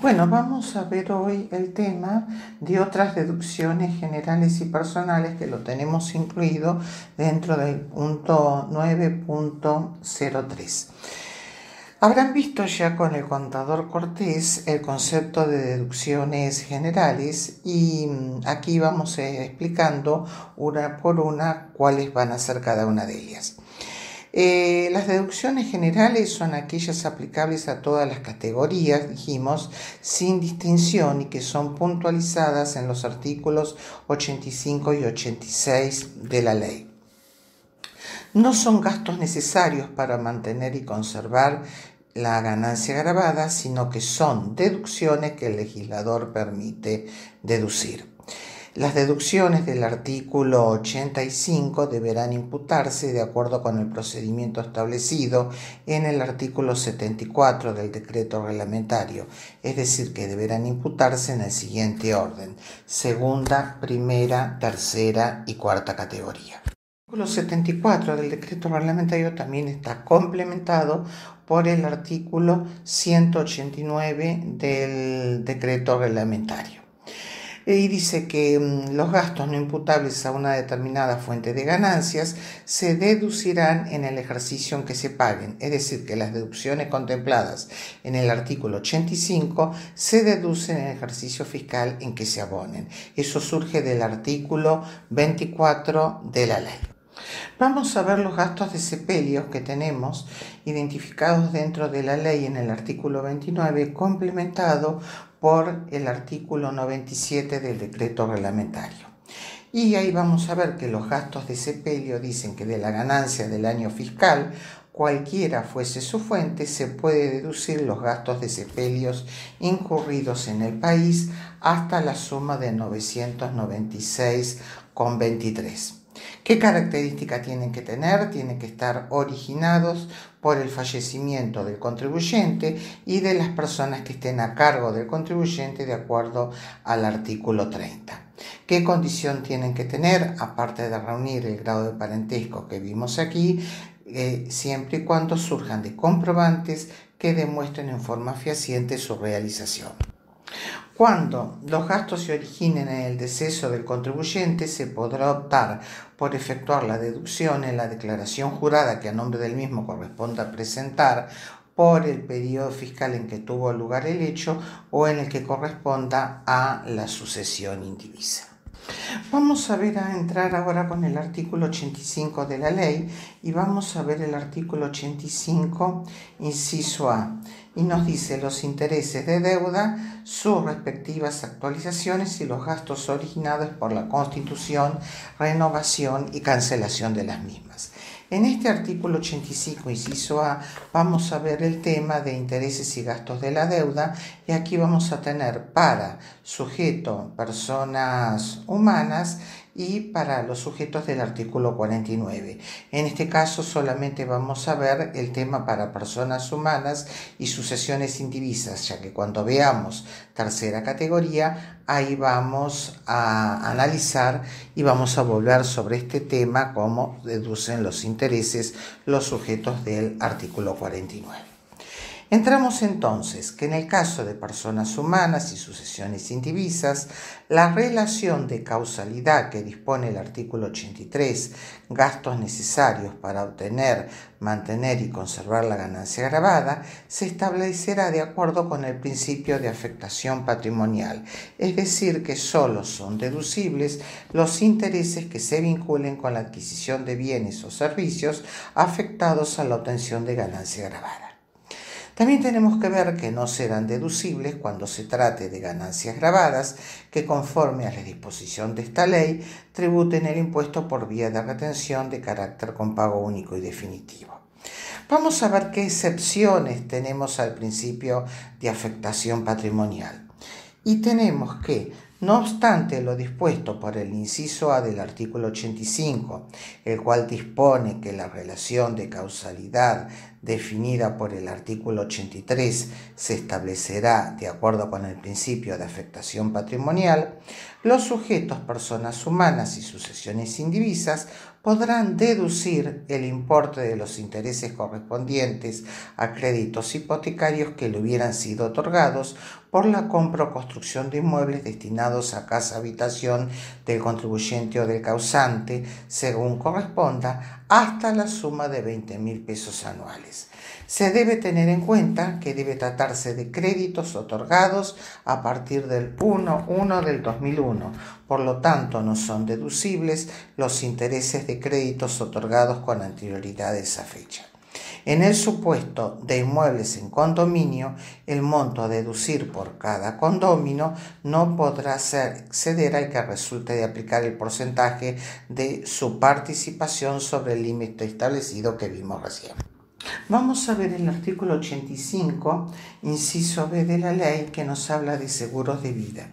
Bueno, vamos a ver hoy el tema de otras deducciones generales y personales que lo tenemos incluido dentro del punto 9.03. Habrán visto ya con el contador Cortés el concepto de deducciones generales y aquí vamos explicando una por una cuáles van a ser cada una de ellas. Eh, las deducciones generales son aquellas aplicables a todas las categorías, dijimos, sin distinción y que son puntualizadas en los artículos 85 y 86 de la ley. No son gastos necesarios para mantener y conservar la ganancia grabada, sino que son deducciones que el legislador permite deducir. Las deducciones del artículo 85 deberán imputarse de acuerdo con el procedimiento establecido en el artículo 74 del decreto reglamentario, es decir, que deberán imputarse en el siguiente orden, segunda, primera, tercera y cuarta categoría. El artículo 74 del decreto reglamentario también está complementado por el artículo 189 del decreto reglamentario y dice que mm, los gastos no imputables a una determinada fuente de ganancias se deducirán en el ejercicio en que se paguen, es decir, que las deducciones contempladas en el artículo 85 se deducen en el ejercicio fiscal en que se abonen. Eso surge del artículo 24 de la ley. Vamos a ver los gastos de sepelio que tenemos identificados dentro de la ley en el artículo 29, complementado por el artículo 97 del decreto reglamentario. Y ahí vamos a ver que los gastos de sepelio dicen que de la ganancia del año fiscal, cualquiera fuese su fuente, se puede deducir los gastos de sepelios incurridos en el país hasta la suma de 996,23. ¿Qué características tienen que tener? Tienen que estar originados por el fallecimiento del contribuyente y de las personas que estén a cargo del contribuyente de acuerdo al artículo 30. ¿Qué condición tienen que tener? Aparte de reunir el grado de parentesco que vimos aquí, eh, siempre y cuando surjan de comprobantes que demuestren en forma fehaciente su realización. Cuando los gastos se originen en el deceso del contribuyente, se podrá optar por efectuar la deducción en la declaración jurada que a nombre del mismo corresponda presentar por el periodo fiscal en que tuvo lugar el hecho o en el que corresponda a la sucesión indivisa. Vamos a ver a entrar ahora con el artículo 85 de la ley y vamos a ver el artículo 85, inciso A, y nos dice los intereses de deuda, sus respectivas actualizaciones y los gastos originados por la constitución, renovación y cancelación de las mismas. En este artículo 85, inciso A, vamos a ver el tema de intereses y gastos de la deuda y aquí vamos a tener para sujeto personas humanas y para los sujetos del artículo 49. En este caso solamente vamos a ver el tema para personas humanas y sucesiones indivisas, ya que cuando veamos tercera categoría, ahí vamos a analizar y vamos a volver sobre este tema, cómo deducen los intereses los sujetos del artículo 49. Entramos entonces que en el caso de personas humanas y sucesiones indivisas, la relación de causalidad que dispone el artículo 83, gastos necesarios para obtener, mantener y conservar la ganancia grabada, se establecerá de acuerdo con el principio de afectación patrimonial, es decir, que solo son deducibles los intereses que se vinculen con la adquisición de bienes o servicios afectados a la obtención de ganancia grabada. También tenemos que ver que no serán deducibles cuando se trate de ganancias grabadas que conforme a la disposición de esta ley tributen el impuesto por vía de retención de carácter con pago único y definitivo. Vamos a ver qué excepciones tenemos al principio de afectación patrimonial. Y tenemos que no obstante lo dispuesto por el inciso A del artículo 85, el cual dispone que la relación de causalidad definida por el artículo 83 se establecerá de acuerdo con el principio de afectación patrimonial, los sujetos, personas humanas y sucesiones indivisas podrán deducir el importe de los intereses correspondientes a créditos hipotecarios que le hubieran sido otorgados por la compra o construcción de inmuebles destinados a casa habitación del contribuyente o del causante, según corresponda, hasta la suma de 20 mil pesos anuales. Se debe tener en cuenta que debe tratarse de créditos otorgados a partir del 1-1 del 2001, por lo tanto no son deducibles los intereses de créditos otorgados con anterioridad a esa fecha. En el supuesto de inmuebles en condominio, el monto a deducir por cada condomino no podrá exceder al que resulte de aplicar el porcentaje de su participación sobre el límite establecido que vimos recién. Vamos a ver el artículo 85, inciso B de la ley, que nos habla de seguros de vida.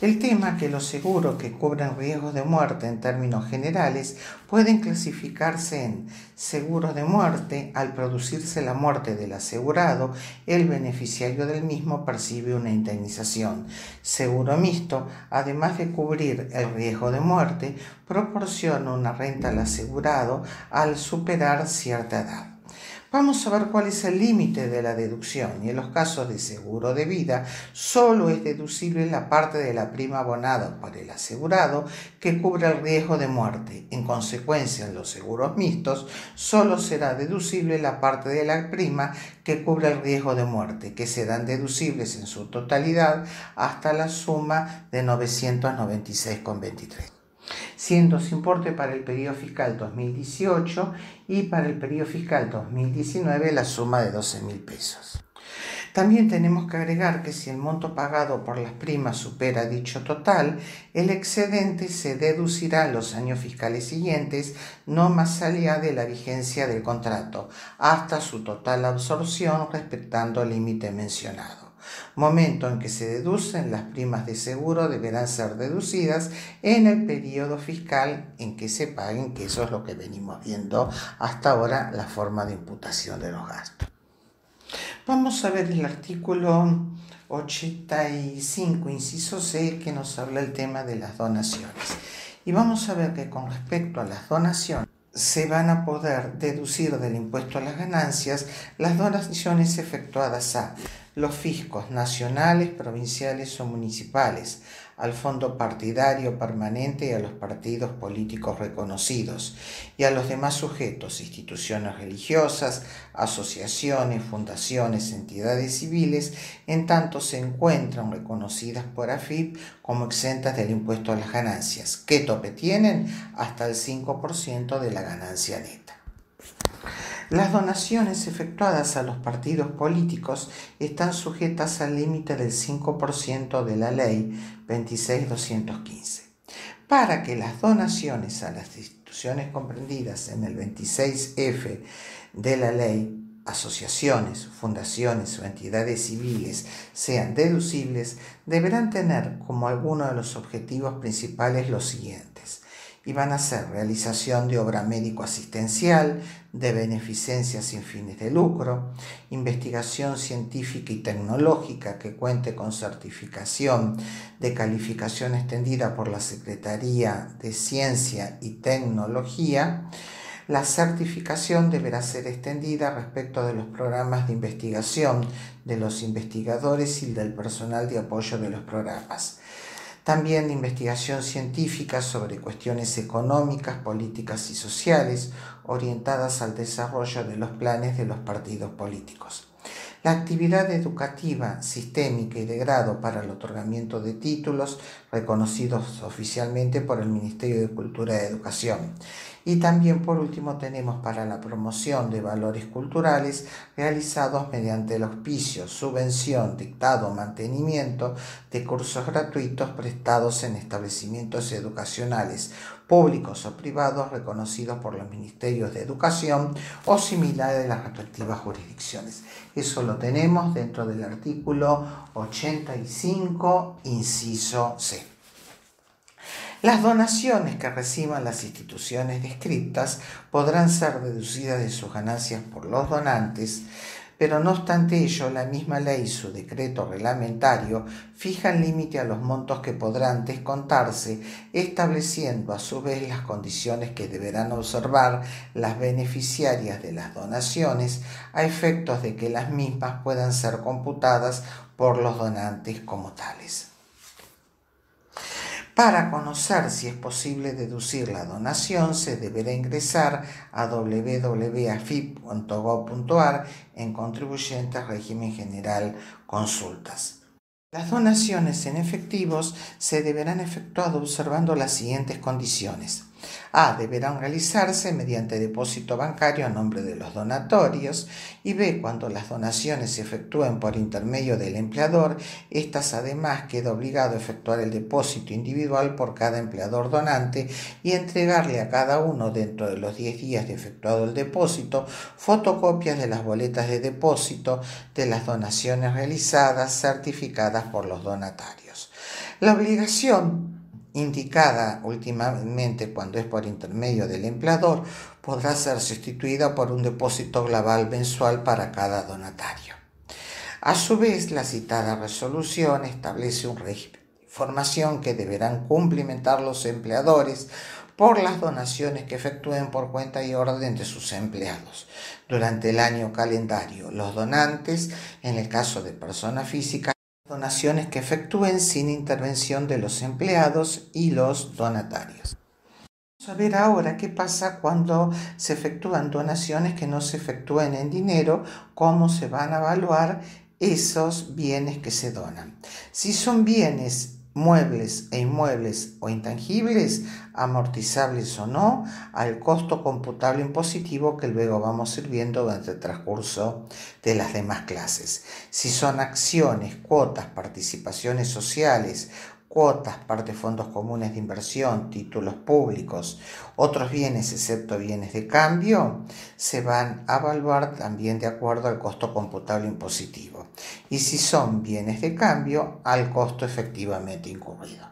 El tema que los seguros que cubren riesgos de muerte en términos generales pueden clasificarse en seguros de muerte. Al producirse la muerte del asegurado, el beneficiario del mismo percibe una indemnización. Seguro mixto, además de cubrir el riesgo de muerte, proporciona una renta al asegurado al superar cierta edad. Vamos a ver cuál es el límite de la deducción y en los casos de seguro de vida solo es deducible la parte de la prima abonada por el asegurado que cubre el riesgo de muerte. En consecuencia, en los seguros mixtos solo será deducible la parte de la prima que cubre el riesgo de muerte, que serán deducibles en su totalidad hasta la suma de 996,23 siendo su importe para el periodo fiscal 2018 y para el periodo fiscal 2019 la suma de 12 mil pesos. También tenemos que agregar que si el monto pagado por las primas supera dicho total, el excedente se deducirá en los años fiscales siguientes, no más allá de la vigencia del contrato, hasta su total absorción respetando el límite mencionado momento en que se deducen las primas de seguro deberán ser deducidas en el periodo fiscal en que se paguen, que eso es lo que venimos viendo hasta ahora, la forma de imputación de los gastos. Vamos a ver el artículo 85, inciso C, que nos habla el tema de las donaciones. Y vamos a ver que con respecto a las donaciones, se van a poder deducir del impuesto a las ganancias las donaciones efectuadas a los fiscos nacionales, provinciales o municipales, al fondo partidario permanente y a los partidos políticos reconocidos, y a los demás sujetos, instituciones religiosas, asociaciones, fundaciones, entidades civiles, en tanto se encuentran reconocidas por AFIP como exentas del impuesto a las ganancias. ¿Qué tope tienen? Hasta el 5% de la ganancia neta. Las donaciones efectuadas a los partidos políticos están sujetas al límite del 5% de la ley 26215. Para que las donaciones a las instituciones comprendidas en el 26F de la ley asociaciones, fundaciones o entidades civiles sean deducibles, deberán tener como alguno de los objetivos principales los siguientes y van a ser realización de obra médico-asistencial, de beneficencia sin fines de lucro, investigación científica y tecnológica que cuente con certificación de calificación extendida por la Secretaría de Ciencia y Tecnología, la certificación deberá ser extendida respecto de los programas de investigación de los investigadores y del personal de apoyo de los programas también de investigación científica sobre cuestiones económicas, políticas y sociales orientadas al desarrollo de los planes de los partidos políticos. La actividad educativa, sistémica y de grado para el otorgamiento de títulos reconocidos oficialmente por el Ministerio de Cultura y Educación y también por último tenemos para la promoción de valores culturales realizados mediante el auspicio, subvención, dictado mantenimiento de cursos gratuitos prestados en establecimientos educacionales públicos o privados reconocidos por los ministerios de educación o similares de las respectivas jurisdicciones. Eso lo tenemos dentro del artículo 85, inciso C. Las donaciones que reciban las instituciones descritas podrán ser deducidas de sus ganancias por los donantes, pero no obstante ello, la misma ley y su decreto reglamentario fijan límite a los montos que podrán descontarse, estableciendo a su vez las condiciones que deberán observar las beneficiarias de las donaciones a efectos de que las mismas puedan ser computadas por los donantes como tales. Para conocer si es posible deducir la donación, se deberá ingresar a www.afip.gov.ar en Contribuyentes Régimen General Consultas. Las donaciones en efectivos se deberán efectuar observando las siguientes condiciones. A. Deberán realizarse mediante depósito bancario a nombre de los donatorios. Y B. Cuando las donaciones se efectúen por intermedio del empleador, estas además queda obligado a efectuar el depósito individual por cada empleador donante y entregarle a cada uno dentro de los 10 días de efectuado el depósito fotocopias de las boletas de depósito de las donaciones realizadas certificadas por los donatarios. La obligación indicada últimamente cuando es por intermedio del empleador, podrá ser sustituida por un depósito global mensual para cada donatario. A su vez, la citada resolución establece un régimen de información que deberán cumplimentar los empleadores por las donaciones que efectúen por cuenta y orden de sus empleados. Durante el año calendario, los donantes, en el caso de persona física, donaciones que efectúen sin intervención de los empleados y los donatarios. Vamos a ver ahora qué pasa cuando se efectúan donaciones que no se efectúen en dinero, cómo se van a evaluar esos bienes que se donan. Si son bienes muebles e inmuebles o intangibles, amortizables o no, al costo computable impositivo que luego vamos a ir viendo durante el transcurso de las demás clases. Si son acciones, cuotas, participaciones sociales cuotas, parte fondos comunes de inversión, títulos públicos, otros bienes excepto bienes de cambio, se van a evaluar también de acuerdo al costo computable impositivo. Y si son bienes de cambio, al costo efectivamente incurrido.